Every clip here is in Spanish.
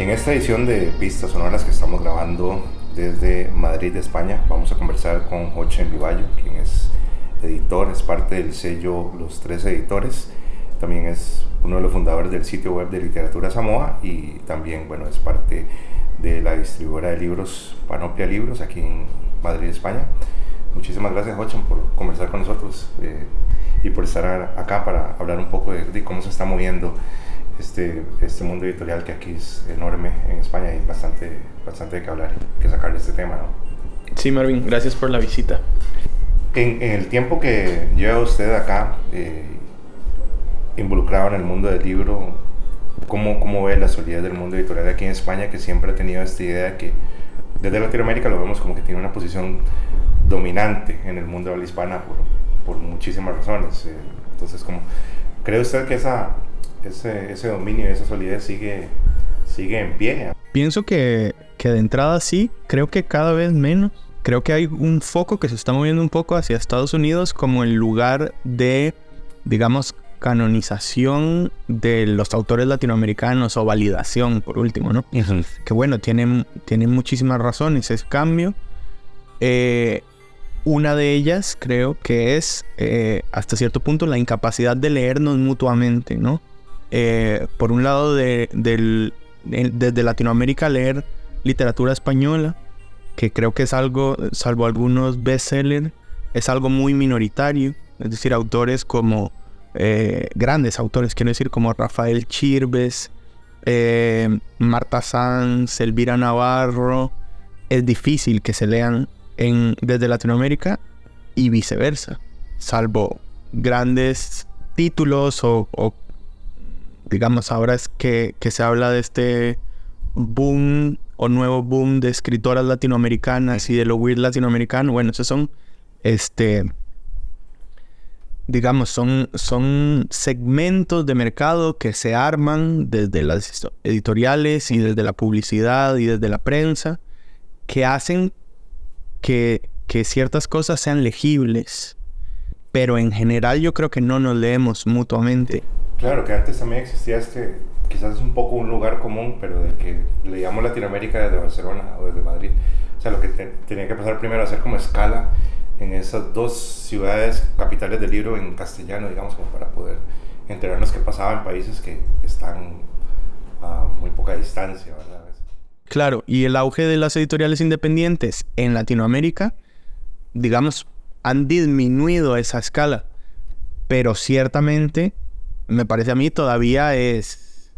En esta edición de Pistas Sonoras que estamos grabando desde Madrid, España, vamos a conversar con Jochen Vivallo, quien es editor, es parte del sello Los Tres Editores, también es uno de los fundadores del sitio web de Literatura Samoa y también, bueno, es parte de la distribuidora de libros Panoplia Libros aquí en Madrid, España. Muchísimas gracias, Jochen, por conversar con nosotros eh, y por estar acá para hablar un poco de, de cómo se está moviendo este, este mundo editorial que aquí es enorme en España y bastante, bastante de que hablar, que sacar de este tema, ¿no? Sí, Marvin, gracias por la visita. En, en el tiempo que lleva usted acá, eh, involucrado en el mundo del libro, ¿cómo, ¿cómo ve la solidez del mundo editorial aquí en España, que siempre ha tenido esta idea que desde Latinoamérica lo vemos como que tiene una posición dominante en el mundo de la hispana por, por muchísimas razones? Eh, entonces, como, ¿cree usted que esa ese, ese dominio, esa solidez sigue, sigue en pie. Pienso que, que de entrada sí, creo que cada vez menos. Creo que hay un foco que se está moviendo un poco hacia Estados Unidos como el lugar de, digamos, canonización de los autores latinoamericanos o validación, por último, ¿no? Que bueno, tienen, tienen muchísimas razones ese cambio. Eh, una de ellas creo que es, eh, hasta cierto punto, la incapacidad de leernos mutuamente, ¿no? Eh, por un lado, de, desde Latinoamérica leer literatura española, que creo que es algo, salvo algunos bestsellers, es algo muy minoritario. Es decir, autores como eh, grandes autores, quiero decir, como Rafael Chirves, eh, Marta Sanz, Elvira Navarro, es difícil que se lean en, desde Latinoamérica y viceversa, salvo grandes títulos o digamos, ahora es que, se habla de este boom o nuevo boom de escritoras latinoamericanas y de lo weird latinoamericano. Bueno, esos son, este, digamos, son, son segmentos de mercado que se arman desde las editoriales y desde la publicidad y desde la prensa que hacen que, que ciertas cosas sean legibles. Pero en general yo creo que no nos leemos mutuamente. Claro, que antes también existía este, quizás es un poco un lugar común, pero de que leíamos Latinoamérica desde Barcelona o desde Madrid. O sea, lo que tenía que pasar primero hacer como escala en esas dos ciudades capitales del libro en castellano, digamos, como para poder enterarnos qué pasaba en países que están a muy poca distancia, ¿verdad? Claro, y el auge de las editoriales independientes en Latinoamérica, digamos, han disminuido esa escala, pero ciertamente me parece a mí todavía es...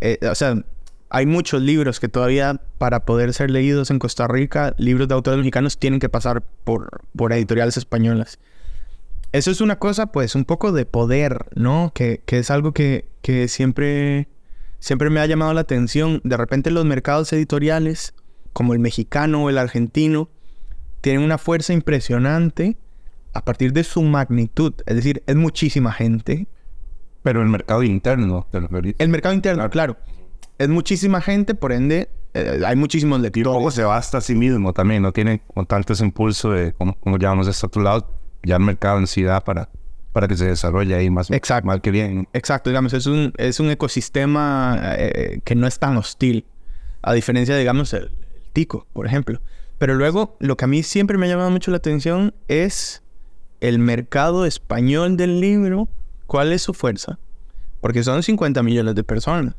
Eh, o sea, hay muchos libros que todavía para poder ser leídos en Costa Rica, libros de autores mexicanos tienen que pasar por, por editoriales españolas. Eso es una cosa, pues, un poco de poder, ¿no? Que, que es algo que, que, siempre, siempre me ha llamado la atención. De repente los mercados editoriales, como el mexicano o el argentino, tienen una fuerza impresionante a partir de su magnitud. Es decir, es muchísima gente pero el mercado interno, El mercado interno, claro. Es muchísima gente, por ende, eh, hay muchísimos lectores. Y luego se basta a sí mismo también, no tiene con tanto ese impulso de, como, como llamamos de este otro lado, ya el mercado en sí da para, para que se desarrolle ahí más, Exacto. mal que bien. Exacto, digamos, es un, es un ecosistema eh, que no es tan hostil, a diferencia, digamos, el, el tico, por ejemplo. Pero luego, lo que a mí siempre me ha llamado mucho la atención es el mercado español del libro ¿Cuál es su fuerza? Porque son 50 millones de personas.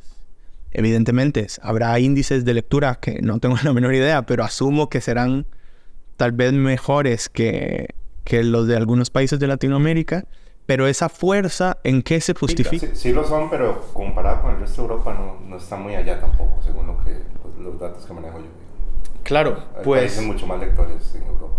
Evidentemente, habrá índices de lectura que no tengo la menor idea, pero asumo que serán tal vez mejores que, que los de algunos países de Latinoamérica. Pero esa fuerza, ¿en qué se justifica? Sí, lo son, pero comparado con el resto de Europa no, no está muy allá tampoco, según lo que, los, datos que manejo yo. Claro, Hay pues... Mucho más lectores en Europa.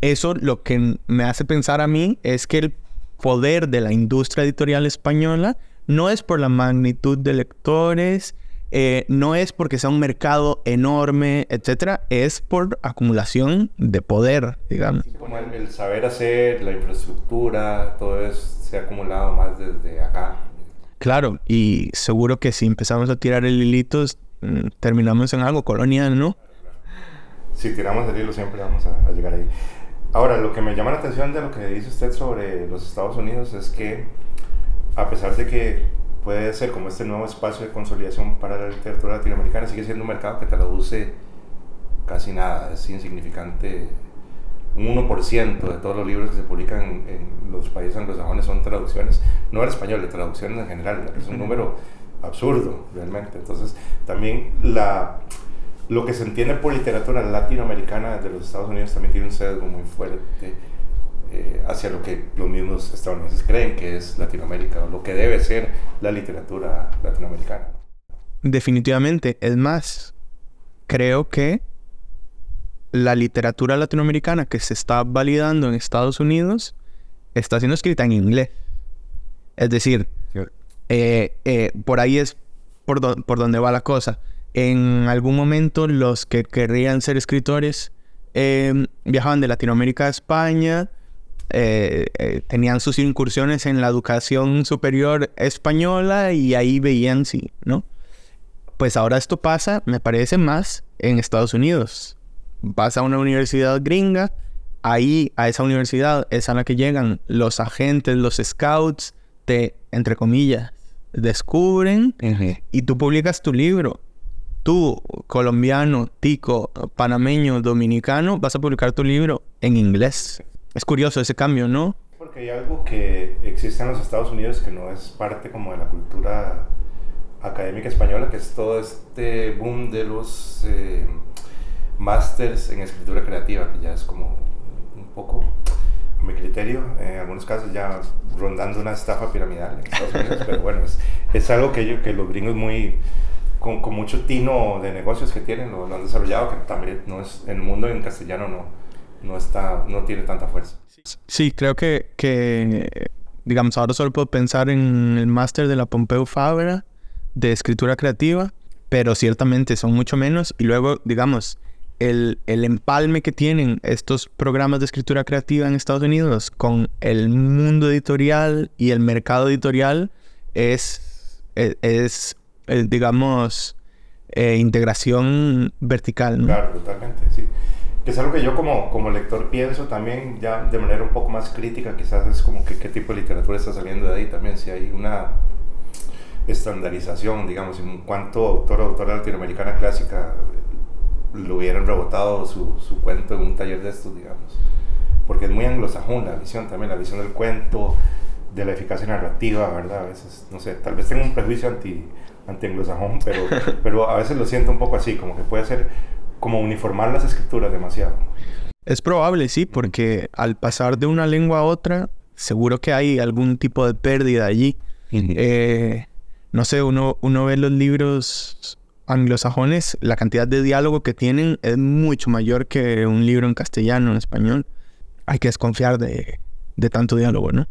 Eso lo que me hace pensar a mí es que el poder de la industria editorial española no es por la magnitud de lectores, eh, no es porque sea un mercado enorme, etcétera, es por acumulación de poder, digamos. como el, saber hacer, la infraestructura, todo eso se ha acumulado más desde acá. Claro, y seguro que si empezamos a tirar el hilito, mm, terminamos en algo colonial, ¿no? Si tiramos el hilo siempre vamos a llegar ahí. Ahora, lo que me llama la atención de lo que dice usted sobre los Estados Unidos es que, a pesar de que puede ser como este nuevo espacio de consolidación para la literatura latinoamericana, sigue siendo un mercado que traduce casi nada, es insignificante. Un 1% de todos los libros que se publican en, los países anglosajones son traducciones, no en español, de traducciones en general, es un número absurdo realmente. Entonces, también la, lo que se entiende por literatura latinoamericana de los Estados Unidos también tiene un sesgo muy fuerte eh, hacia lo que los mismos estadounidenses creen que es Latinoamérica o lo que debe ser la literatura latinoamericana. Definitivamente, es más, creo que la literatura latinoamericana que se está validando en Estados Unidos está siendo escrita en inglés. Es decir, eh, eh, por ahí es por, por donde va la cosa. En algún momento los que querrían ser escritores viajaban de Latinoamérica a España, eh, eh, tenían sus incursiones en la educación superior española y ahí veían sí, ¿no? Pues ahora esto pasa, me parece más en Estados Unidos. Vas a una universidad gringa, ahí a esa universidad es a la que llegan los agentes, los scouts, te, entre comillas, descubren y tú publicas tu libro. Tú, colombiano, tico, panameño, dominicano, vas a publicar tu libro en inglés. Es curioso ese cambio, ¿no? Porque hay algo que existe en los Estados Unidos que no es parte como de la cultura académica española, que es todo este boom de los eh, másters en escritura creativa, que ya es como un poco, a mi criterio, en algunos casos ya rondando una estafa piramidal en Estados Unidos, pero bueno, es, algo que, que los gringos muy, con, mucho tino de negocios que tienen, lo, lo han desarrollado, que también no es, en el mundo en castellano no no, está, no tiene tanta fuerza. Sí, creo que, digamos, ahora solo puedo pensar en el máster de la Pompeu Fabra de escritura creativa, pero ciertamente son mucho menos. Y luego, digamos, el, el, empalme que tienen estos programas de escritura creativa en Estados Unidos con el mundo editorial y el mercado editorial es, es, digamos, eh, integración vertical. Claro, totalmente, sí que es algo que yo como, como lector pienso también ya de manera un poco más crítica, quizás es como que qué tipo de literatura está saliendo de ahí también, si hay una estandarización, digamos, en cuanto autor o autora latinoamericana clásica lo hubieran rebotado su, su, cuento en un taller de estos, digamos. Porque es muy anglosajón la visión también, la visión del cuento, de la eficacia narrativa, ¿verdad? A veces, no sé, tal vez tengo un prejuicio anti, anti anglosajón, pero, pero a veces lo siento un poco así, como que puede ser como uniformar las escrituras demasiado. Es probable, sí, porque al pasar de una lengua a otra, seguro que hay algún tipo de pérdida allí. Eh, no sé, uno, uno ve los libros anglosajones, la cantidad de diálogo que tienen es mucho mayor que un libro en castellano, en español. Hay que desconfiar de, de tanto diálogo, ¿no?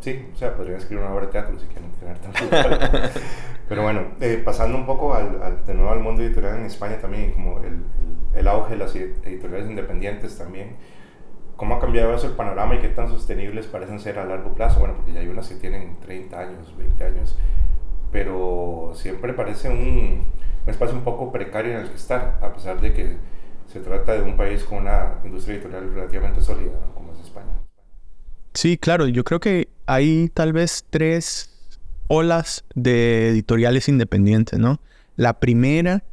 Sí, o sea, podrían escribir una obra de teatro si quieren tener tanto Pero bueno, eh, pasando un poco al, de nuevo al mundo editorial en España también, como el, el, auge de las editoriales independientes también, ¿cómo ha cambiado eso el panorama y qué tan sostenibles parecen ser a largo plazo? Bueno, porque ya hay unas que tienen 30 años, 20 años, pero siempre parece un, un espacio un poco precario en el que estar, a pesar de que se trata de un país con una industria editorial relativamente sólida, como es España. Sí, claro, yo creo que hay tal vez tres olas de editoriales independientes, ¿no? La primera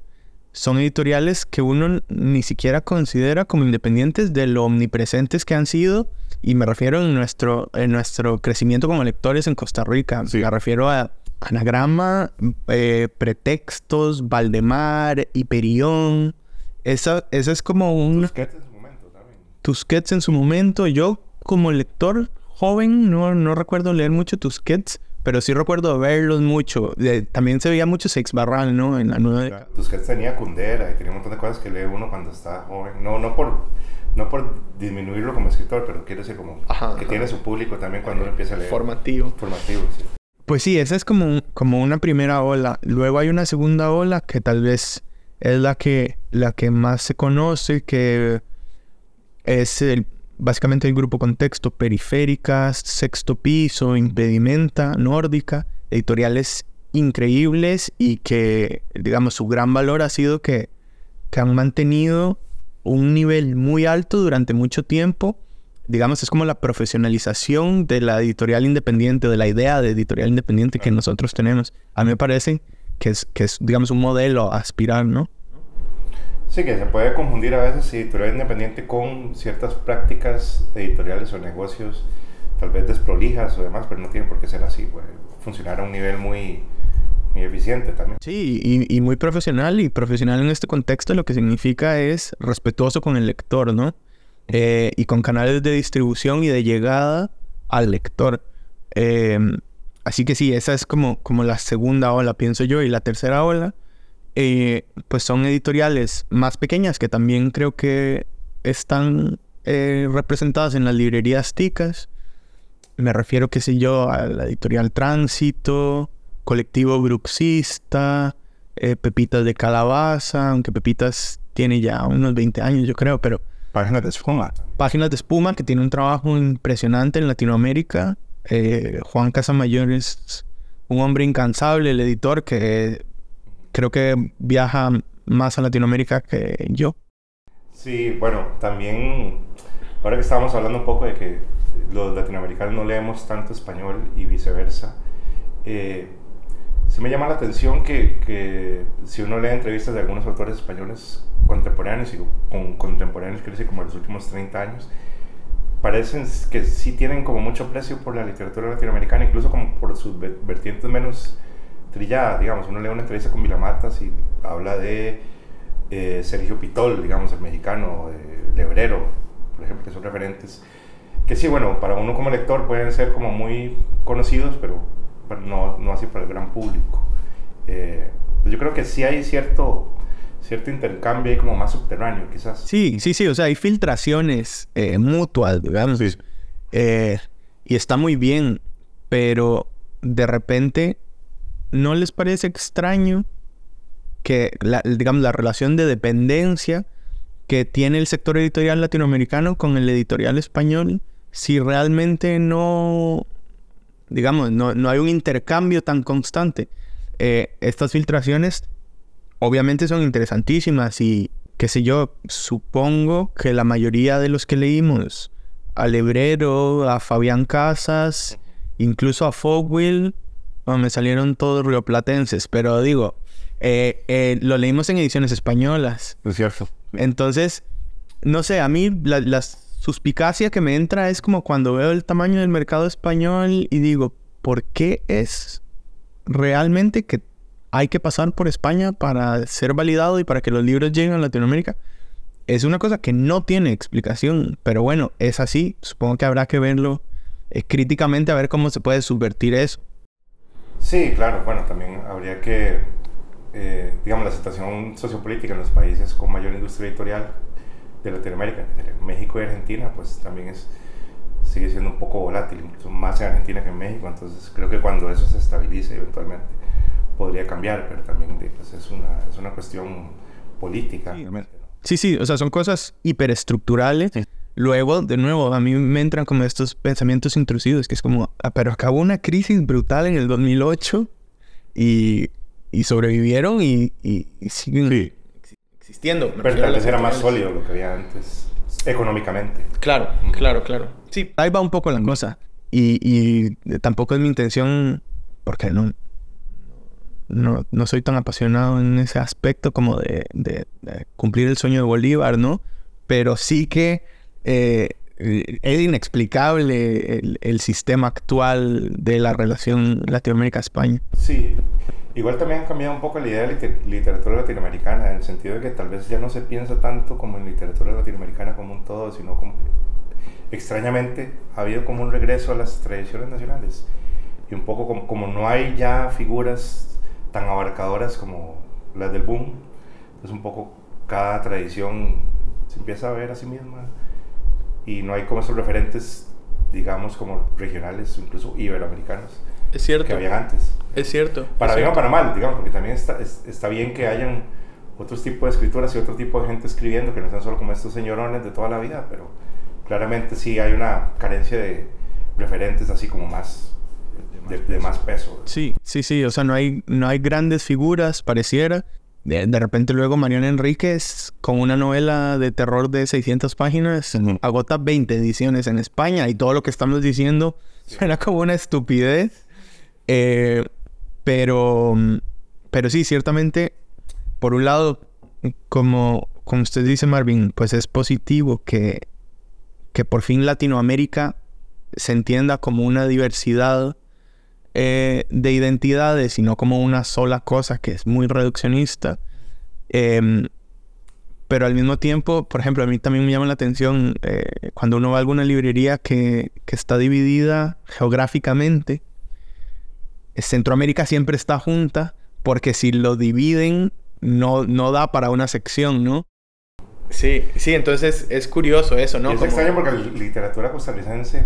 son editoriales que uno ni siquiera considera como independientes de lo omnipresentes que han sido, y me refiero en nuestro, en nuestro crecimiento como lectores en Costa Rica. Me refiero a Anagrama, eh, Pretextos, Valdemar, Hiperión. Esa, esa es como un... Tusquets en su momento también. Tusquets en su momento. Yo como lector joven no, no recuerdo leer mucho Tusquets, pero sí recuerdo verlos mucho. también se veía mucho Sex Barral, ¿no? En la nueva... Tusquets tenía Kundera y tenía un montón de cosas que lee uno cuando está joven. No, no por, no por disminuirlo como escritor, pero quiero decir como que tiene su público también cuando uno empieza a leer. Formativo. Formativo, sí. Pues sí, esa es como, como una primera ola. Luego hay una segunda ola que tal vez es la que, la que más se conoce, que es el básicamente el grupo Contexto, Periféricas, Sexto Piso, Impedimenta, Nórdica, editoriales increíbles y que, digamos, su gran valor ha sido que, que han mantenido un nivel muy alto durante mucho tiempo digamos, es como la profesionalización de la editorial independiente, de la idea de editorial independiente que nosotros tenemos. A mí me parece que es, que es digamos, un modelo a aspirar, ¿no? Sí, que se puede confundir a veces editorial independiente con ciertas prácticas editoriales o negocios tal vez desprolijas o demás, pero no tiene por qué ser así, puede funcionar a un nivel muy, muy eficiente también. Sí, y, muy profesional, y profesional en este contexto lo que significa es respetuoso con el lector, ¿no? Eh, y con canales de distribución y de llegada al lector. Eh, así que sí, esa es como, como la segunda ola, pienso yo, y la tercera ola eh, pues son editoriales más pequeñas que también creo que están eh, representadas en las librerías ticas. Me refiero, qué sé yo, a la editorial Tránsito, Colectivo Bruxista, eh, Pepitas de Calabaza, aunque Pepitas tiene ya unos 20 años, yo creo, pero... Páginas de Espuma. Páginas de Espuma, que tiene un trabajo impresionante en Latinoamérica. Juan Casamayor es un hombre incansable, el editor, que creo que viaja más a Latinoamérica que yo. Sí, bueno, también ahora que estábamos hablando un poco de que los latinoamericanos no leemos tanto español y viceversa, eh, sí me llama la atención que, que, si uno lee entrevistas de algunos autores españoles contemporáneos y con contemporáneos, quiere decir como de los últimos 30 años, parecen que sí tienen como mucho precio por la literatura latinoamericana, incluso como por sus vertientes menos trillada, digamos, uno lee una entrevista con Vilamatas y habla de eh, Sergio Pitol, digamos, el mexicano, eh, Lebrero, por ejemplo, que son referentes, que sí, bueno, para uno como lector pueden ser como muy conocidos, pero, no, no, así para el gran público. Eh, yo creo que sí hay cierto, cierto intercambio ahí como más subterráneo, quizás. Sí, sí, sí, o sea, hay filtraciones mutuas, digamos, y está muy bien, pero de repente ¿no les parece extraño que, la, digamos, la relación de dependencia que tiene el sector editorial latinoamericano con el editorial español, si realmente no, digamos, no, hay un intercambio tan constante? Eh, estas filtraciones obviamente son interesantísimas y, qué sé yo, supongo que la mayoría de los que leímos a Lebrero, a Fabián Casas, incluso a Fogwill, me salieron todos rioplatenses, pero digo, eh, eh, lo leímos en ediciones españolas. Es cierto. Entonces, no sé, a mí la, suspicacia que me entra es como cuando veo el tamaño del mercado español y digo, ¿por qué es realmente que hay que pasar por España para ser validado y para que los libros lleguen a Latinoamérica? Es una cosa que no tiene explicación, pero bueno, es así. Supongo que habrá que verlo eh, críticamente a ver cómo se puede subvertir eso. Sí, claro, bueno, también habría que, eh, digamos, la situación sociopolítica en los países con mayor industria editorial de Latinoamérica, México y Argentina, pues también es, sigue siendo un poco volátil, incluso más en Argentina que en México, entonces creo que cuando eso se estabilice eventualmente podría cambiar, pero también pues, es, una, es una cuestión política. Sí, sí, o sea, son cosas hiperestructurales. Luego, de nuevo, a mí me entran como estos pensamientos intrusivos, que es como, ah, pero acabó una crisis brutal en el 2008 y, y sobrevivieron y, y, siguen existiendo. Pero tal vez era más sólido lo que había antes, económicamente. Claro, claro, claro. Sí, ahí va un poco la cosa. Y, y tampoco es mi intención, porque no, no, no, soy tan apasionado en ese aspecto como de, de, de cumplir el sueño de Bolívar, ¿no? Pero sí que eh, es inexplicable el, sistema actual de la relación Latinoamérica-España. Sí, igual también ha cambiado un poco la idea de literatura latinoamericana, en el sentido de que tal vez ya no se piensa tanto como en literatura latinoamericana como un todo, sino como que extrañamente ha habido como un regreso a las tradiciones nacionales. Y un poco como, como no hay ya figuras tan abarcadoras como las del boom, es un poco cada tradición se empieza a ver a sí misma y no hay como esos referentes, digamos, como regionales, incluso iberoamericanos. Es cierto. Que había antes. Es cierto. Para bien o para mal, digamos, porque también está, está bien que hayan otros tipos de escrituras y otro tipo de gente escribiendo, que no sean solo como estos señorones de toda la vida, pero claramente sí hay una carencia de referentes así como más de, más peso. Sí, sí, sí, o sea, no hay, no hay grandes figuras, pareciera, de, de repente luego Mariana Enríquez con una novela de terror de 600 páginas agota 20 ediciones en España y todo lo que estamos diciendo suena como una estupidez. Eh, pero, pero sí, ciertamente, por un lado, como, como usted dice, Marvin, pues es positivo que, que por fin Latinoamérica se entienda como una diversidad eh, de identidades y no como una sola cosa que es muy reduccionista. Em, pero al mismo tiempo, por ejemplo, a mí también me llama la atención eh, cuando uno va a alguna librería que, que está dividida geográficamente. eh, Centroamérica siempre está junta porque si lo dividen no, no da para una sección, ¿no? Sí, sí, entonces es curioso eso, Y ¿no? es Como- extraño porque la literatura costarricense,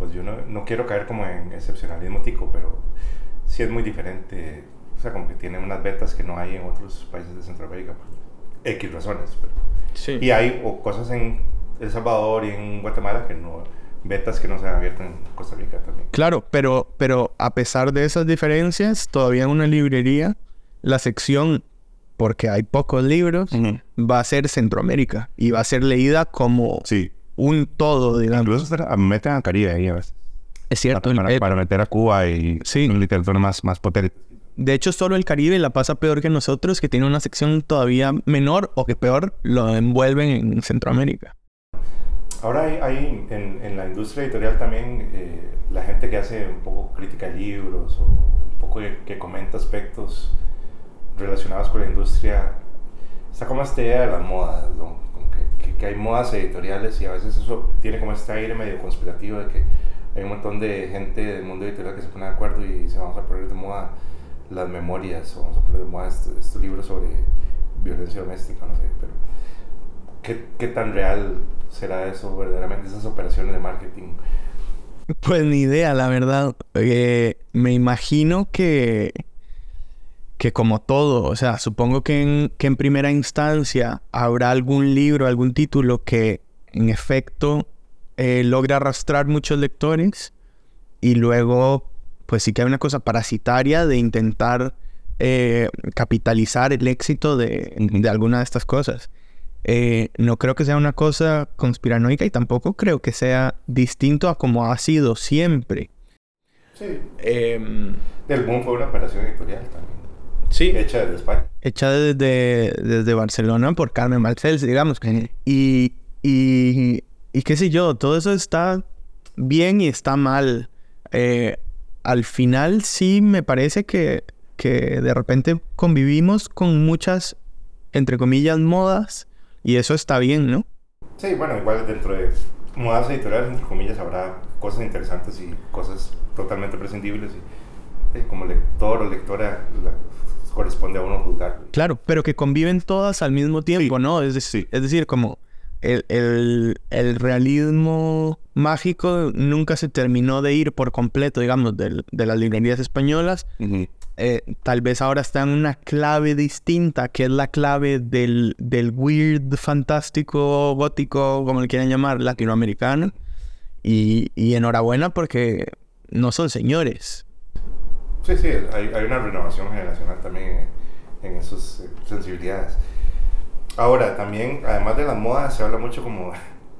pues yo no, no quiero caer como en excepcionalismo tico, pero sí es muy diferente. O sea, como que tiene unas vetas que no hay en otros países de Centroamérica, por X razones. pero- Sí. Y hay o cosas en El Salvador y en Guatemala que no, vetas que no se han abierto en Costa Rica también. Claro, pero, pero a pesar de esas diferencias, todavía en una librería, la sección, porque hay pocos libros, va a ser Centroamérica y va a ser leída como Sí. Un todo, digamos. Incluso meten a Caribe ahí a veces. Es cierto. Para, el- para meter a Cuba y Sí. una literatura más, más potente. De hecho, solo el Caribe la pasa peor que nosotros, que tiene una sección todavía menor o que peor lo envuelven en Centroamérica. Ahora hay, hay en, en la industria editorial también eh, la gente que hace un poco crítica de libros o un poco de- que comenta aspectos relacionados con la industria. Está como esta idea de las modas, ¿no? Que, hay modas editoriales y a veces eso tiene como este aire medio conspirativo de que hay un montón de gente del mundo editorial que se pone de acuerdo y dice vamos a poner de moda las memorias o vamos a poner de moda est- estos libros sobre violencia doméstica, no sé, pero ¿Qué, qué tan real será eso verdaderamente, esas operaciones de marketing? Pues ni idea, la verdad. Eh, me imagino que, que como todo, o sea, supongo que en, que en primera instancia habrá algún libro, algún título que en efecto eh, logra arrastrar muchos lectores y luego pues sí que hay una cosa parasitaria de intentar eh, capitalizar el éxito de, de alguna de estas cosas. Eh, no creo que sea una cosa conspiranoica y tampoco creo que sea distinto a como ha sido siempre. Sí. Em, El boom fue una operación editorial también, sí. hecha desde España. Hecha desde, desde Barcelona por Carmen Marcels, digamos. Y, y, y qué sé yo, todo eso está bien y está mal. Eh, al final sí me parece que, que de repente convivimos con muchas, entre comillas, modas y eso está bien, ¿no? Sí, bueno, igual dentro de modas editoriales, entre comillas, habrá cosas interesantes y cosas totalmente prescindibles. Y eh, como lector o lectora, la- corresponde a uno juzgar. Claro, pero que conviven todas al mismo tiempo, ¿no? Es, dec- Sí. es decir, como el, el- el realismo mágico nunca se terminó de ir por completo, digamos, del- de las librerías españolas. Eh, tal vez ahora está en una clave distinta, que es la clave del, del weird, fantástico, gótico, como le quieran llamar, latinoamericano. Y, y enhorabuena porque no son señores. Sí, sí, hay, hay una renovación generacional también en, en esas eh, sensibilidades. Ahora, también, además de las modas, se habla mucho como...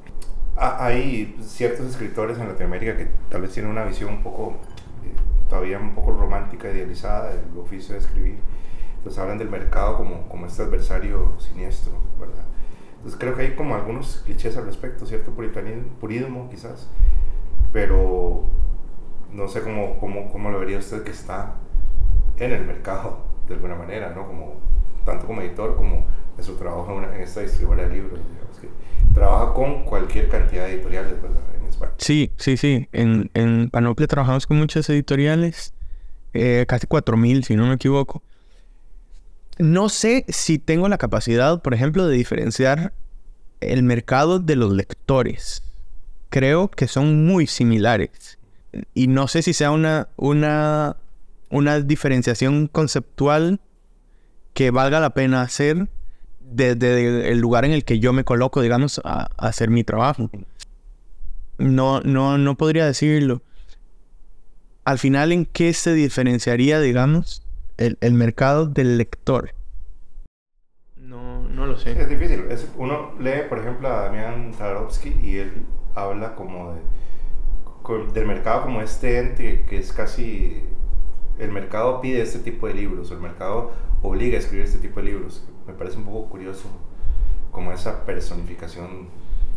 ha- Hay ciertos escritores en Latinoamérica que tal vez tienen una visión un poco, eh, todavía un poco romántica, idealizada del oficio de escribir. Entonces hablan del mercado como, como este adversario siniestro, ¿verdad? Entonces creo que hay como algunos clichés al respecto, cierto puritanismo, purismo quizás, pero no sé cómo, cómo, cómo lo vería usted que está en el mercado de alguna manera, ¿no? Como, tanto como editor como en su trabajo en, esta distribuidora de libros, digamos que trabaja con cualquier cantidad de editoriales, ¿verdad? En España. Sí, sí, sí. En, en Panoplia trabajamos con muchas editoriales, eh, casi 4.000 si no me equivoco. No sé si tengo la capacidad, por ejemplo, de diferenciar el mercado de los lectores. Creo que son muy similares. Y no sé si sea una, una, una diferenciación conceptual que valga la pena hacer desde el lugar en el que yo me coloco, digamos, a, a hacer mi trabajo. No, no, no podría decirlo. Al final, ¿en qué se diferenciaría, digamos, el, el mercado del lector? no lo sé. es difícil. uno lee, por ejemplo, a Damián Tarovsky y él habla como de, del mercado como este ente que es casi... El mercado pide este tipo de libros, o el mercado obliga a escribir este tipo de libros. Me parece un poco curioso como esa personificación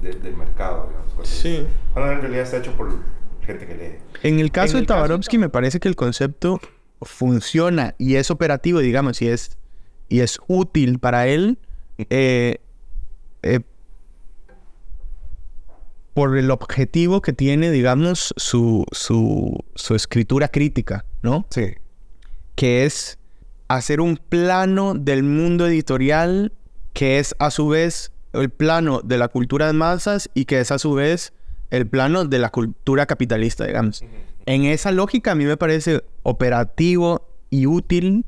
del mercado, digamos. Sí. Cuando en realidad está hecho por gente que lee. En el caso de Tabarovsky me parece que el concepto funciona y es operativo, digamos, y es, y es útil para él eh, eh, por el objetivo que tiene, digamos, su, su, su escritura crítica, ¿no? Sí. Que es hacer un plano del mundo editorial que es a su vez el plano de la cultura de masas y que es a su vez el plano de la cultura capitalista, digamos. En esa lógica a mí me parece operativo y útil,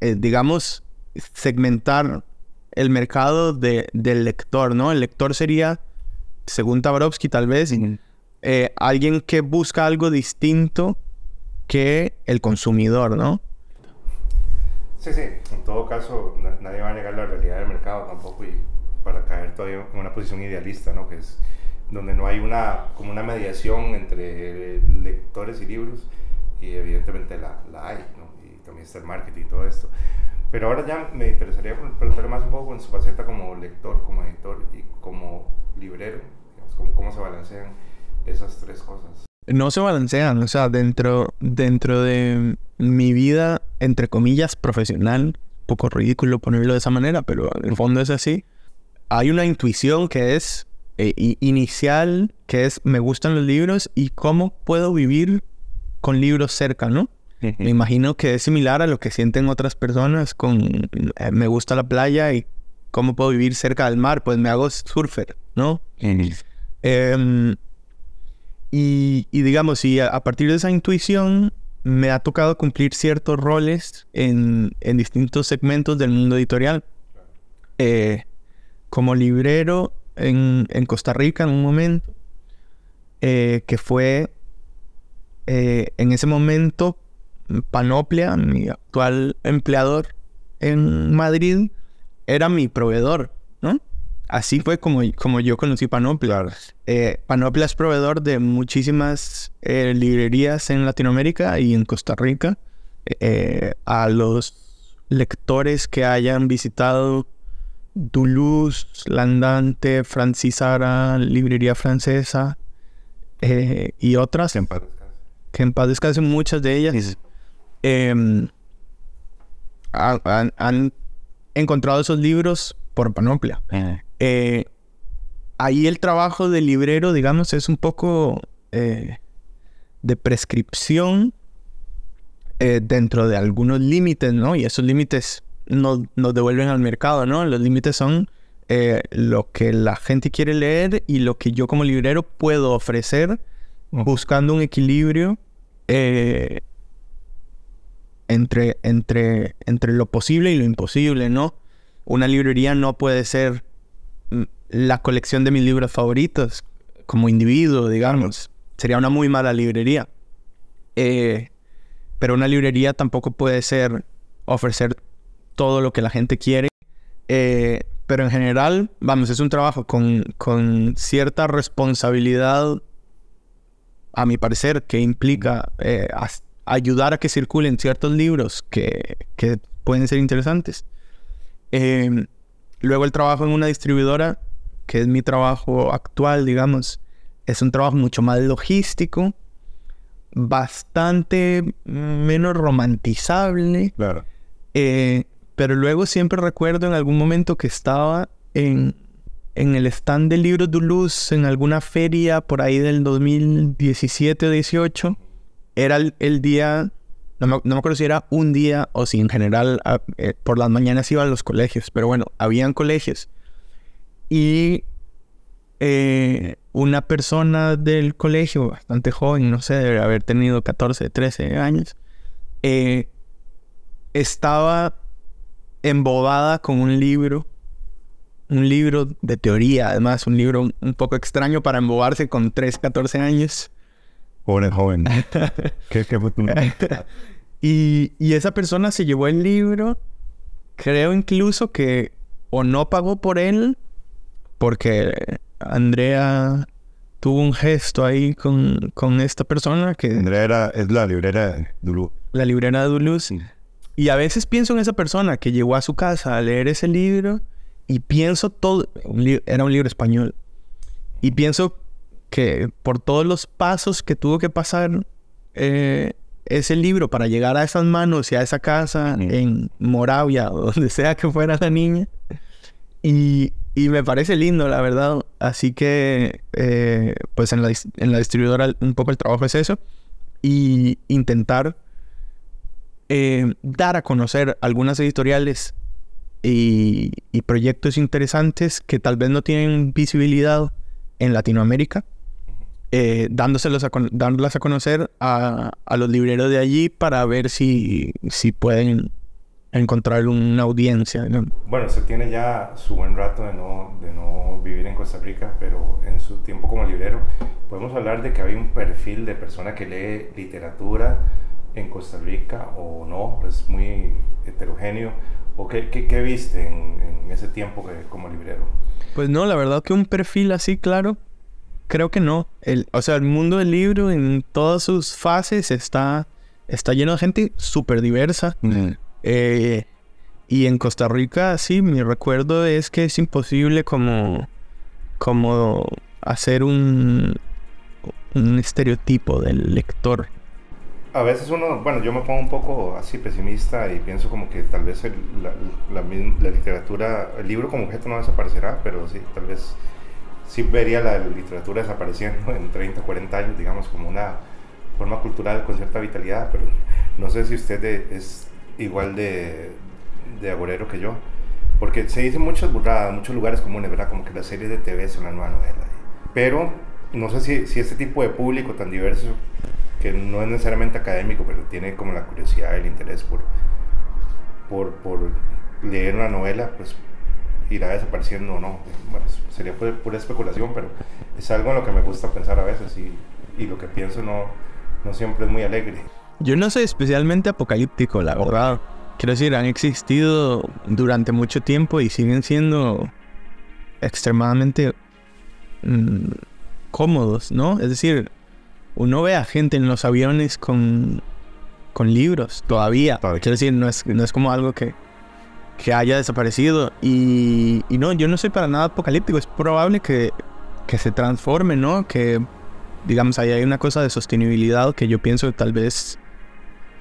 eh, digamos, segmentar el mercado de, del lector, ¿no? El lector sería, según Tabarovsky tal vez, eh, alguien que busca algo distinto que el consumidor, ¿no? Sí, sí, en todo caso nadie va a negar la realidad del mercado tampoco y para caer todavía en una posición idealista, ¿no? Que es donde no hay una, como una mediación entre lectores y libros y evidentemente la, la hay, ¿no? Y también está el marketing y todo esto. Pero ahora ya me interesaría preguntarle más un poco en su faceta como lector, como editor y como librero, digamos, cómo, cómo se balancean esas tres cosas no se balancean. O sea, dentro, dentro de mi vida, entre comillas, profesional, poco ridículo ponerlo de esa manera, pero en el fondo es así. Hay una intuición que es eh, inicial, que es me gustan los libros y cómo puedo vivir con libros cerca, ¿no? Me imagino que es similar a lo que sienten otras personas con eh, me gusta la playa y cómo puedo vivir cerca del mar, pues me hago surfer, ¿no? Y, digamos, si a, partir de esa intuición me ha tocado cumplir ciertos roles en, distintos segmentos del mundo editorial. Eh, como librero en, Costa Rica en un momento, eh, que fue eh, en ese momento Panoplia, mi actual empleador en Madrid, era mi proveedor, ¿no? así fue como, como yo conocí Panoplia. Eh, Panoplia es proveedor de muchísimas eh, librerías en Latinoamérica y en Costa Rica. Eh, a los lectores que hayan visitado Duluth, Landante, Francisara, Librería Francesa y otras. Que en paz Que en paz descansen muchas de ellas. Em, han, encontrado esos libros por Panoplia. Eh, ahí el trabajo del librero, digamos, es un poco eh, de prescripción eh, dentro de algunos límites, ¿no? Y esos límites nos, devuelven al mercado, ¿no? Los límites son lo que la gente quiere leer y lo que yo como librero puedo ofrecer buscando un equilibrio entre, entre, entre lo posible y lo imposible, ¿no? Una librería no puede ser la colección de mis libros favoritos como individuo, digamos. Sería una muy mala librería. Eh, pero una librería tampoco puede ser ofrecer todo lo que la gente quiere. Eh, pero en general, vamos, es un trabajo con, con, cierta responsabilidad, a mi parecer, que implica eh, ayudar a que circulen ciertos libros que, que pueden ser interesantes. Luego el trabajo en una distribuidora, que es mi trabajo actual, digamos, es un trabajo mucho más logístico, bastante menos romantizable. Claro. Eh, pero luego siempre recuerdo en algún momento que estaba en, en el stand de Luz en alguna feria por ahí del 2017 o 18. Era el día no me, acuerdo si era un día o si en general eh, por las mañanas iba a los colegios, pero bueno, habían colegios. Y eh, una persona del colegio, bastante joven, no sé, debe haber tenido 14, 13 años, eh, estaba embobada con un libro, un libro de teoría, además, un libro un poco extraño para embobarse con 3, 14 años. Joven, joven. ¿Qué, qué y, y esa persona se llevó el libro, creo incluso que o no pagó por él porque Andrea tuvo un gesto ahí con, con esta persona que... Andrea era, es la librera de Duluth. La librera de Duluth. Y a veces pienso en esa persona que llegó a su casa a leer ese libro y pienso todo... era un libro español. Y pienso que por todos los pasos que tuvo que pasar eh, ese libro para llegar a esas manos y a esa casa en Moravia o donde sea que fuera la niña. Y, y me parece lindo, la verdad. Así que, eh, pues en la, en la, distribuidora un poco el trabajo es eso. Y intentar eh, dar a conocer algunas editoriales y, y, proyectos interesantes que tal vez no tienen visibilidad en Latinoamérica eh, dándoselos a dándolas a conocer a, a, los libreros de allí para ver si, si pueden encontrar una audiencia. Bueno, se tiene ya su buen rato de no, de no vivir en Costa Rica, pero en su tiempo como librero, podemos hablar de que hay un perfil de persona que lee literatura en Costa Rica o no, es muy heterogéneo. ¿O qué, qué, qué viste en, en, ese tiempo que, como librero? Pues no, la verdad que un perfil así claro, creo que no. El, o sea, el mundo del libro en todas sus fases está, está lleno de gente súper diversa. Eh, y en Costa Rica, sí, mi recuerdo es que es imposible como, como hacer un, un estereotipo del lector. A veces uno, bueno, yo me pongo un poco así pesimista y pienso como que tal vez la, la, la, literatura, el libro como objeto no desaparecerá, pero sí, tal vez sí vería la literatura desapareciendo en 30, 40 años, digamos, como una forma cultural con cierta vitalidad, pero no sé si usted es igual de, de agorero que yo, porque se dicen muchas burradas, muchos lugares comunes, ¿verdad? Como que las series de TV son una nueva novela. Pero no sé si, si este tipo de público tan diverso, que no es necesariamente académico, pero tiene como la curiosidad, el interés por, por, por leer una novela, pues irá desapareciendo o no. Bueno, sería pura especulación, pero es algo en lo que me gusta pensar a veces y, y lo que pienso no, no siempre es muy alegre. Yo no soy especialmente apocalíptico, la verdad. Quiero decir, han existido durante mucho tiempo y siguen siendo extremadamente mmm, cómodos, ¿no? Es decir, uno ve a gente en los aviones con, con libros todavía. todavía. Quiero decir, no es, no es como algo que, que haya desaparecido. Y, y, no, yo no soy para nada apocalíptico. Es probable que, que se transforme, ¿no? Que, digamos, ahí hay una cosa de sostenibilidad que yo pienso que tal vez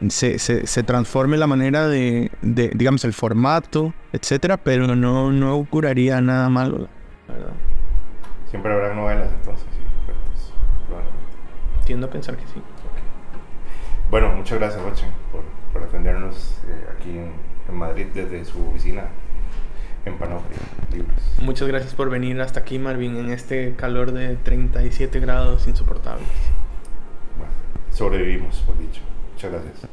se, se, se, transforme la manera de, de, digamos, el formato, etcétera, pero no, no ocurriría nada malo, ¿verdad? Siempre habrá novelas entonces, sí, cuentos, probablemente. Tiendo a pensar que sí. Okay. Bueno, muchas gracias, Ochen, por, por atendernos eh, aquí en, en Madrid desde su oficina en Panoplia Libros. Muchas gracias por venir hasta aquí, Marvin, en este calor de 37 grados insoportables. Bueno, sobrevivimos, por dicho. Muchas gracias.